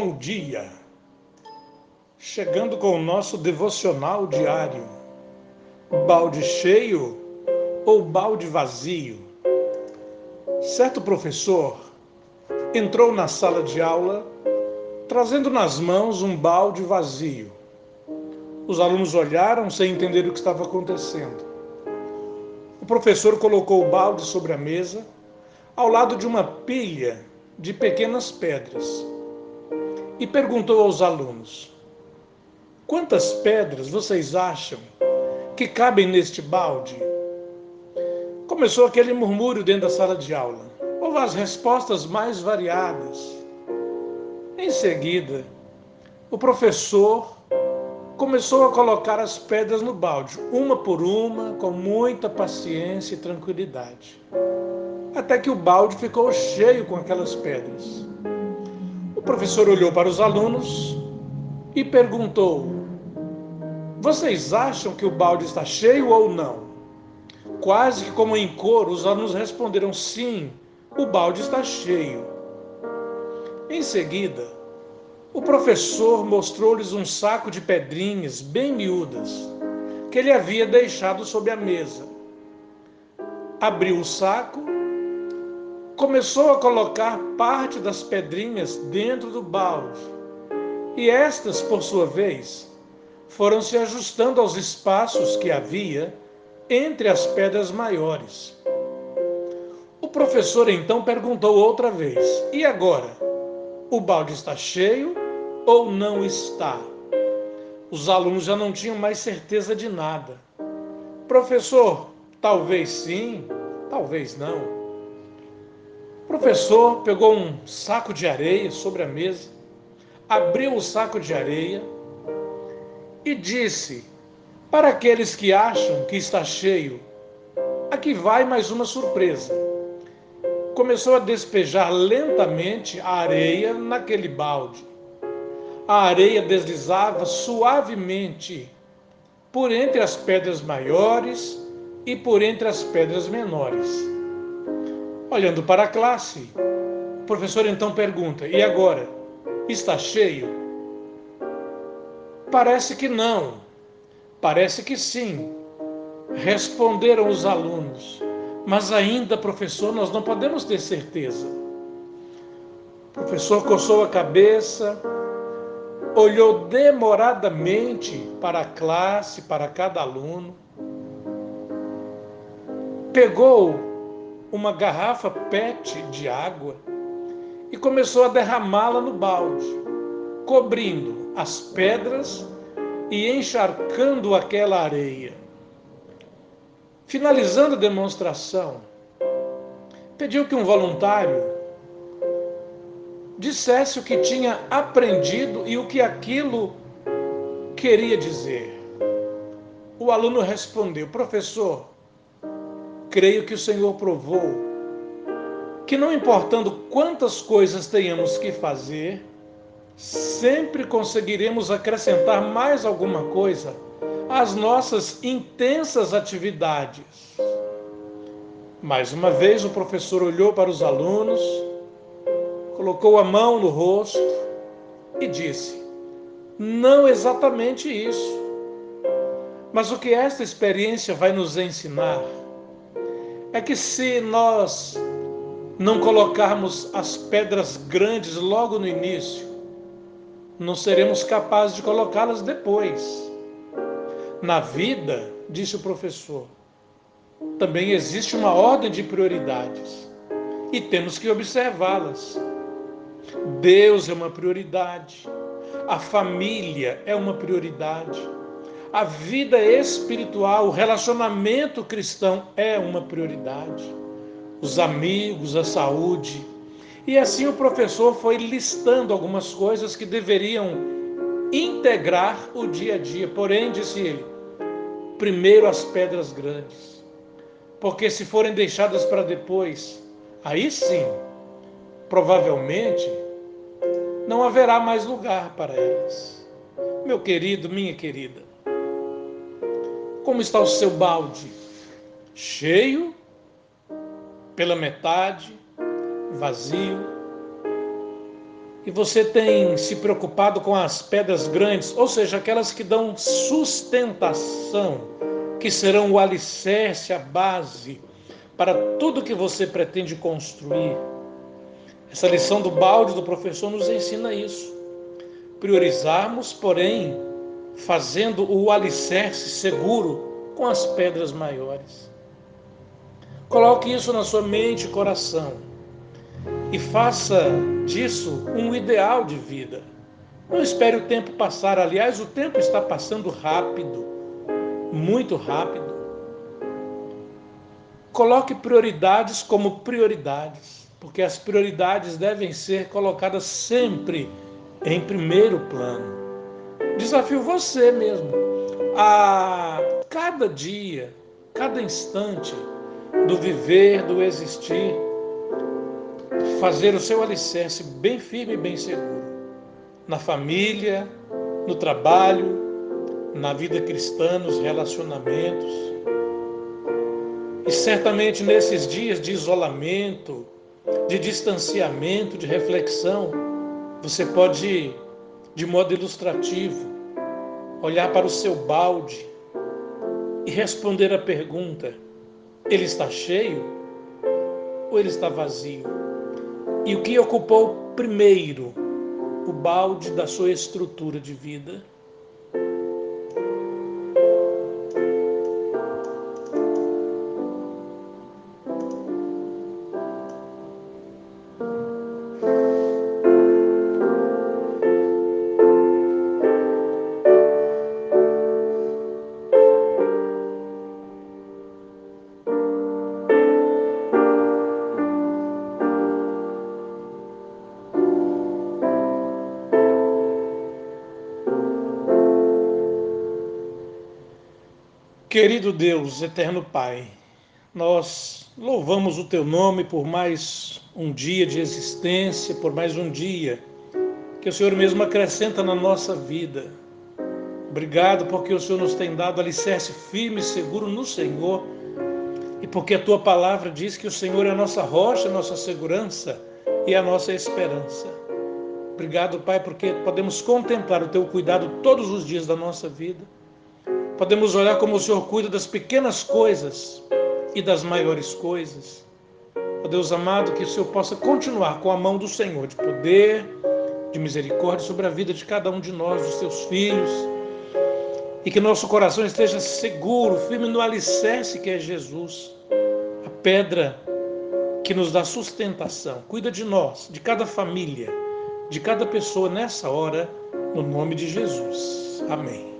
Bom dia! Chegando com o nosso devocional diário. Balde cheio ou balde vazio? Certo professor entrou na sala de aula trazendo nas mãos um balde vazio. Os alunos olharam sem entender o que estava acontecendo. O professor colocou o balde sobre a mesa, ao lado de uma pilha de pequenas pedras e perguntou aos alunos: Quantas pedras vocês acham que cabem neste balde? Começou aquele murmúrio dentro da sala de aula. Houve as respostas mais variadas. Em seguida, o professor começou a colocar as pedras no balde, uma por uma, com muita paciência e tranquilidade. Até que o balde ficou cheio com aquelas pedras professor olhou para os alunos e perguntou: Vocês acham que o balde está cheio ou não? Quase que como em coro, os alunos responderam: Sim, o balde está cheio. Em seguida, o professor mostrou-lhes um saco de pedrinhas bem miúdas que ele havia deixado sobre a mesa. Abriu o saco começou a colocar parte das pedrinhas dentro do balde. E estas, por sua vez, foram se ajustando aos espaços que havia entre as pedras maiores. O professor então perguntou outra vez: E agora? O balde está cheio ou não está? Os alunos já não tinham mais certeza de nada. Professor, talvez sim, talvez não. Professor pegou um saco de areia sobre a mesa, abriu o saco de areia e disse para aqueles que acham que está cheio: aqui vai mais uma surpresa. Começou a despejar lentamente a areia naquele balde. A areia deslizava suavemente por entre as pedras maiores e por entre as pedras menores. Olhando para a classe, o professor então pergunta: E agora? Está cheio? Parece que não. Parece que sim. Responderam os alunos. Mas ainda, professor, nós não podemos ter certeza. O professor coçou a cabeça, olhou demoradamente para a classe, para cada aluno, pegou uma garrafa PET de água e começou a derramá-la no balde, cobrindo as pedras e encharcando aquela areia. Finalizando a demonstração, pediu que um voluntário dissesse o que tinha aprendido e o que aquilo queria dizer. O aluno respondeu: Professor, creio que o Senhor provou que, não importando quantas coisas tenhamos que fazer, sempre conseguiremos acrescentar mais alguma coisa às nossas intensas atividades. Mais uma vez, o professor olhou para os alunos, colocou a mão no rosto e disse: Não exatamente isso. Mas o que esta experiência vai nos ensinar é que se nós não colocarmos as pedras grandes logo no início, não seremos capazes de colocá-las depois. Na vida, disse o professor, também existe uma ordem de prioridades e temos que observá-las. Deus é uma prioridade, a família é uma prioridade a vida espiritual, o relacionamento cristão é uma prioridade. Os amigos, a saúde. E assim o professor foi listando algumas coisas que deveriam integrar o dia a dia. Porém, disse ele, primeiro as pedras grandes. Porque se forem deixadas para depois, aí sim, provavelmente, não haverá mais lugar para elas. Meu querido, minha querida, como está o seu balde? Cheio? Pela metade? Vazio? e você tem se preocupado com as pedras grandes, ou seja, aquelas que dão sustentação, que serão o alicerce, a base para tudo que você pretende construir. Essa lição do balde do professor nos ensina isso. Priorizarmos, porém, fazendo o alicerce seguro com as pedras maiores. Coloque isso na sua mente e coração e faça disso um ideal de vida. Não espere o tempo passar, aliás, o tempo está passando rápido, muito rápido. Coloque prioridades como prioridades, porque as prioridades devem ser colocadas sempre em primeiro plano. Desafio você mesmo a cada dia, cada instante do viver, do existir, fazer o seu alicerce bem firme e bem seguro na família, no trabalho, na vida cristã, nos relacionamentos. E certamente nesses dias de isolamento, de distanciamento, de reflexão, você pode, de modo ilustrativo, olhar para o seu balde e responder a pergunta: ele está cheio ou ele está vazio? E o que ocupou primeiro o balde da sua estrutura de vida? Querido Deus, eterno Pai, nós louvamos o Teu nome por mais um dia de existência, por mais um dia que o Senhor mesmo acrescenta na nossa vida. Obrigado porque o Senhor nos tem dado alicerce firme e seguro no Senhor e porque a Tua palavra diz que o Senhor é a nossa rocha, a nossa segurança e a nossa esperança. Obrigado, Pai, porque podemos contemplar o Teu cuidado todos os dias da nossa vida Podemos olhar como o Senhor cuida das pequenas coisas e das maiores coisas. Ó Deus amado, que o Senhor possa continuar com a mão do Senhor de poder, de misericórdia sobre a vida de cada um de nós, dos seus filhos, e que nosso coração esteja seguro, firme no alicerce que é Jesus, a pedra que nos dá sustentação. Cuida de nós, de cada família, de cada pessoa nessa hora, no nome de Jesus. Amém.